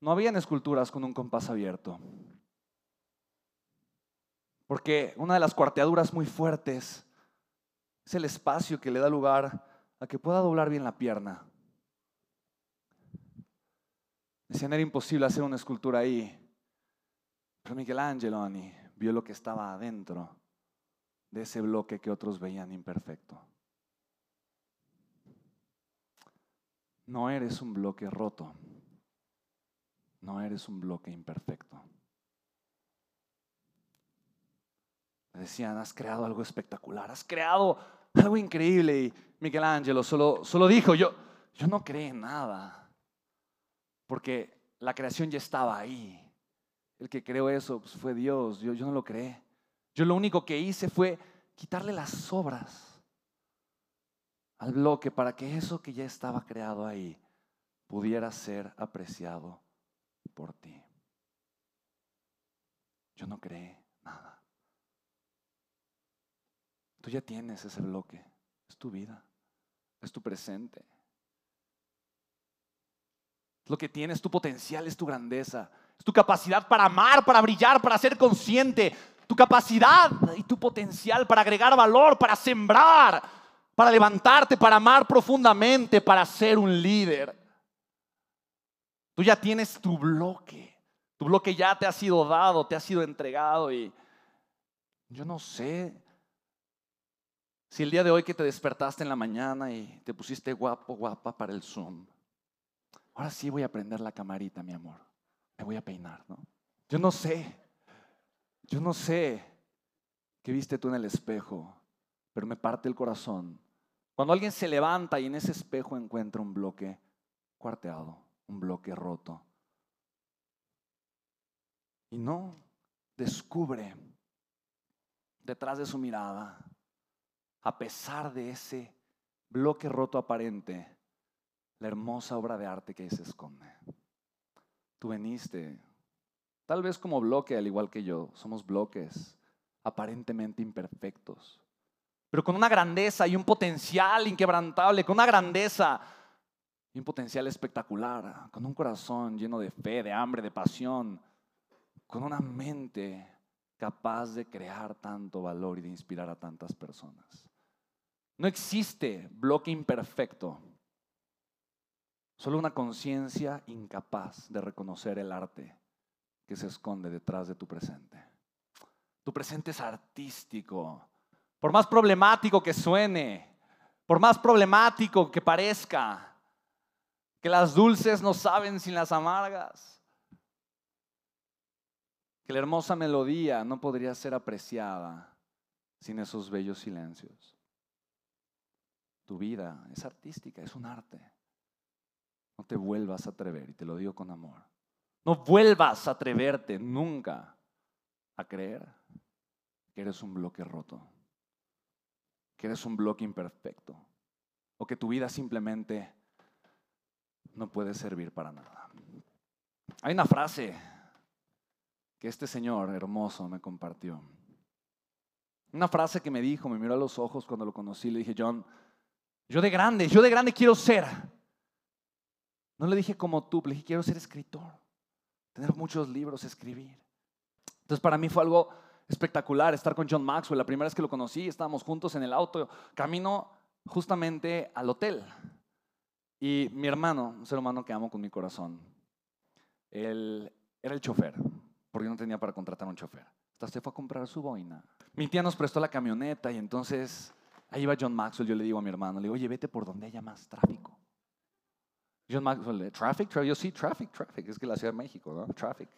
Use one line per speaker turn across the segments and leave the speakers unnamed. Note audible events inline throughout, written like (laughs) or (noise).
no habían esculturas con un compás abierto. Porque una de las cuarteaduras muy fuertes es el espacio que le da lugar a que pueda doblar bien la pierna. Decían era imposible hacer una escultura ahí. Pero Michelangelo vio lo que estaba adentro de ese bloque que otros veían imperfecto. No eres un bloque roto. No eres un bloque imperfecto. decían, has creado algo espectacular, has creado algo increíble. Y Michelangelo solo, solo dijo, yo, yo no creé nada, porque la creación ya estaba ahí. El que creó eso pues, fue Dios, yo, yo no lo creé. Yo lo único que hice fue quitarle las obras al bloque para que eso que ya estaba creado ahí pudiera ser apreciado por ti. Yo no creé nada. Tú ya tienes ese bloque. Es tu vida. Es tu presente. Lo que tienes, tu potencial, es tu grandeza. Es tu capacidad para amar, para brillar, para ser consciente. Tu capacidad y tu potencial para agregar valor, para sembrar, para levantarte, para amar profundamente, para ser un líder. Tú ya tienes tu bloque. Tu bloque ya te ha sido dado, te ha sido entregado y yo no sé si el día de hoy que te despertaste en la mañana y te pusiste guapo, guapa para el Zoom, ahora sí voy a prender la camarita, mi amor. Me voy a peinar, ¿no? Yo no sé, yo no sé qué viste tú en el espejo, pero me parte el corazón. Cuando alguien se levanta y en ese espejo encuentra un bloque cuarteado, un bloque roto. Y no descubre detrás de su mirada, a pesar de ese bloque roto aparente, la hermosa obra de arte que ahí se esconde. Tú veniste, tal vez como bloque, al igual que yo, somos bloques aparentemente imperfectos, pero con una grandeza y un potencial inquebrantable, con una grandeza un potencial espectacular, con un corazón lleno de fe, de hambre, de pasión, con una mente capaz de crear tanto valor y de inspirar a tantas personas. No existe bloque imperfecto, solo una conciencia incapaz de reconocer el arte que se esconde detrás de tu presente. Tu presente es artístico, por más problemático que suene, por más problemático que parezca, que las dulces no saben sin las amargas, que la hermosa melodía no podría ser apreciada sin esos bellos silencios. Tu vida es artística, es un arte. No te vuelvas a atrever, y te lo digo con amor. No vuelvas a atreverte nunca a creer que eres un bloque roto, que eres un bloque imperfecto, o que tu vida simplemente no puede servir para nada. Hay una frase que este señor hermoso me compartió. Una frase que me dijo, me miró a los ojos cuando lo conocí, le dije, John, yo de grande, yo de grande quiero ser. No le dije como tú, le dije, quiero ser escritor, tener muchos libros, escribir. Entonces para mí fue algo espectacular estar con John Maxwell. La primera vez que lo conocí, estábamos juntos en el auto, camino justamente al hotel. Y mi hermano, un ser humano que amo con mi corazón, él era el chofer, porque no tenía para contratar un chofer. Hasta se fue a comprar su boina. Mi tía nos prestó la camioneta y entonces ahí iba John Maxwell. Yo le digo a mi hermano, le digo, oye, vete por donde haya más tráfico. John Maxwell, traffic, traffic. Yo sí, traffic, traffic. Es que la Ciudad de México, ¿no? Traffic.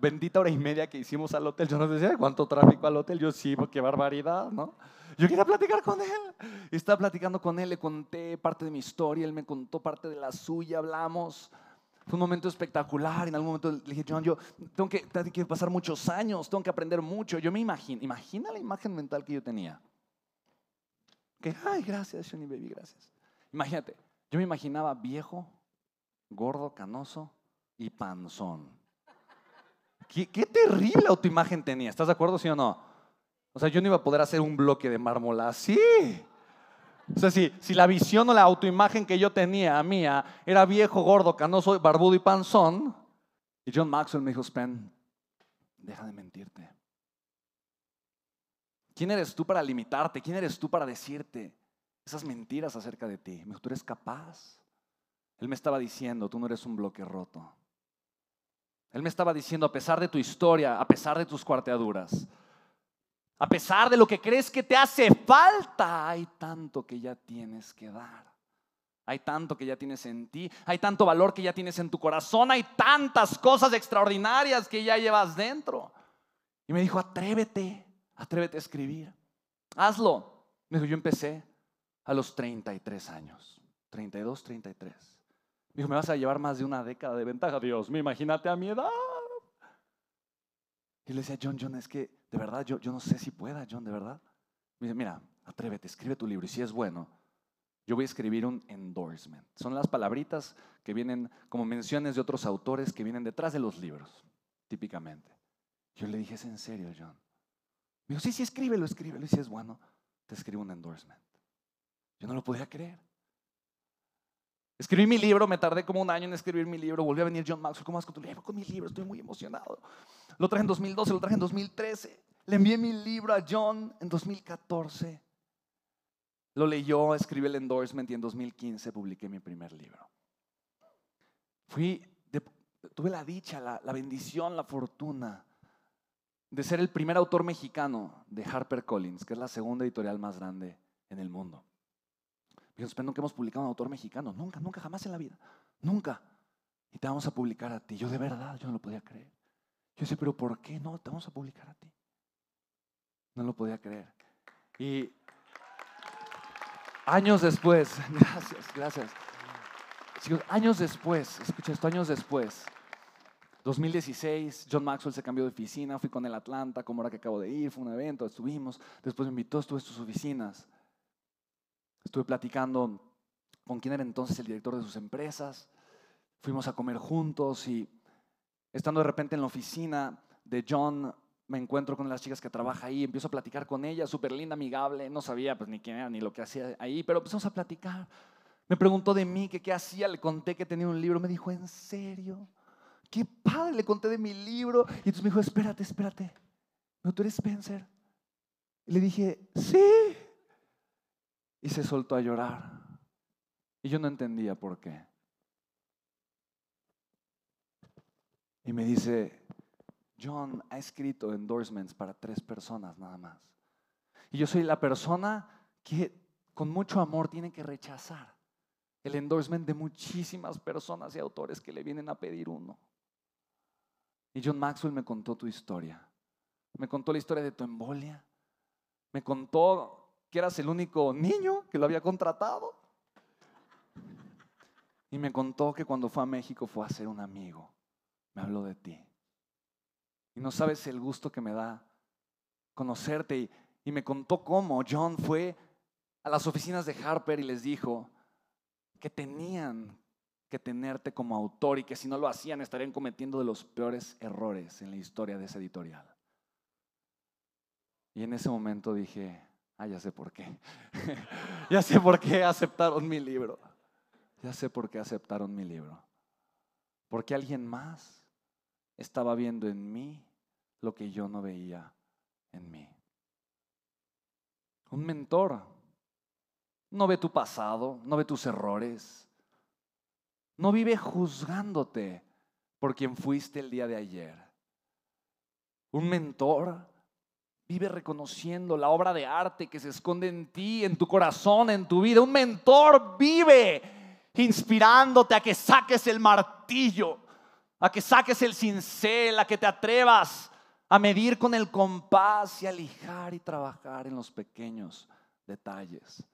Bendita hora y media que hicimos al hotel. Yo no decía, ¿cuánto tráfico al hotel? Yo sí, qué barbaridad, ¿no? Yo quería platicar con él. Y estaba platicando con él, le conté parte de mi historia, él me contó parte de la suya, hablamos. Fue un momento espectacular. En algún momento le dije, John, yo tengo que, tengo que pasar muchos años, tengo que aprender mucho. Yo me imagino, imagina la imagen mental que yo tenía. Que, ay, gracias, Johnny Baby, gracias. Imagínate, yo me imaginaba viejo, gordo, canoso y panzón. Qué, qué terrible autoimagen tenía. ¿Estás de acuerdo, sí o no? O sea, yo no iba a poder hacer un bloque de mármol así. O sea, si, si la visión o la autoimagen que yo tenía, mía, era viejo, gordo, canoso, barbudo y panzón, Y John Maxwell me dijo, Spen, deja de mentirte. ¿Quién eres tú para limitarte? ¿Quién eres tú para decirte esas mentiras acerca de ti? Me dijo, tú eres capaz. Él me estaba diciendo, tú no eres un bloque roto. Él me estaba diciendo, a pesar de tu historia, a pesar de tus cuarteaduras, a pesar de lo que crees que te hace falta, hay tanto que ya tienes que dar. Hay tanto que ya tienes en ti, hay tanto valor que ya tienes en tu corazón, hay tantas cosas extraordinarias que ya llevas dentro. Y me dijo, atrévete, atrévete a escribir. Hazlo. Me dijo, yo empecé a los 33 años, 32, 33. Dijo, me vas a llevar más de una década de ventaja. Dios me imagínate a mi edad. Y le decía, John, John, es que de verdad yo, yo no sé si pueda, John, de verdad. Me dice, mira, atrévete, escribe tu libro y si es bueno, yo voy a escribir un endorsement. Son las palabritas que vienen como menciones de otros autores que vienen detrás de los libros, típicamente. Yo le dije, ¿es en serio, John? Me dijo, sí, sí, escríbelo, escríbelo. Y si es bueno, te escribo un endorsement. Yo no lo podía creer. Escribí mi libro, me tardé como un año en escribir mi libro. Volvió a venir John Maxwell, ¿cómo vas con tu libro? Con mi libro, estoy muy emocionado. Lo traje en 2012, lo traje en 2013. Le envié mi libro a John en 2014. Lo leyó, escribí el endorsement y en 2015 publiqué mi primer libro. Fui, tuve la dicha, la, la bendición, la fortuna de ser el primer autor mexicano de HarperCollins, que es la segunda editorial más grande en el mundo. Yo nunca hemos publicado un autor mexicano, nunca, nunca, jamás en la vida, nunca. Y te vamos a publicar a ti. Yo de verdad, yo no lo podía creer. Yo decía, pero ¿por qué no? Te vamos a publicar a ti. No lo podía creer. Y años después, (laughs) gracias, gracias. Años después, escucha esto, años después, 2016, John Maxwell se cambió de oficina, fui con el Atlanta, como ahora que acabo de ir, fue un evento, estuvimos, después me invitó, estuve en sus oficinas. Estuve platicando con quien era entonces el director de sus empresas. Fuimos a comer juntos y estando de repente en la oficina de John, me encuentro con las chicas que trabaja ahí, empiezo a platicar con ella, súper linda, amigable, no sabía pues ni quién era ni lo que hacía ahí, pero empezamos a platicar. Me preguntó de mí, que qué hacía, le conté que tenía un libro, me dijo, ¿en serio? Qué padre, le conté de mi libro. Y entonces me dijo, espérate, espérate, ¿no tú eres Spencer? Y le dije, sí y se soltó a llorar. Y yo no entendía por qué. Y me dice, John ha escrito endorsements para tres personas nada más. Y yo soy la persona que con mucho amor tiene que rechazar el endorsement de muchísimas personas y autores que le vienen a pedir uno. Y John Maxwell me contó tu historia. Me contó la historia de tu embolia. Me contó que eras el único niño que lo había contratado. Y me contó que cuando fue a México fue a ser un amigo. Me habló de ti. Y no sabes el gusto que me da conocerte. Y, me contó cómo John fue a las oficinas de Harper y les dijo que tenían que tenerte como autor y que si no lo hacían estarían cometiendo de los peores errores en la historia de esa editorial. Y en ese momento dije, Ah, ya sé por qué. (laughs) ya sé por qué aceptaron mi libro. Ya sé por qué aceptaron mi libro. Porque alguien más estaba viendo en mí lo que yo no veía en mí. Un mentor no ve tu pasado, no ve tus errores, no vive juzgándote por quien fuiste el día de ayer. Un mentor Vive reconociendo la obra de arte que se esconde en ti, en tu corazón, en tu vida. Un mentor vive inspirándote a que saques el martillo, a que saques el cincel, a que te atrevas a medir con el compás y a lijar y trabajar en los pequeños detalles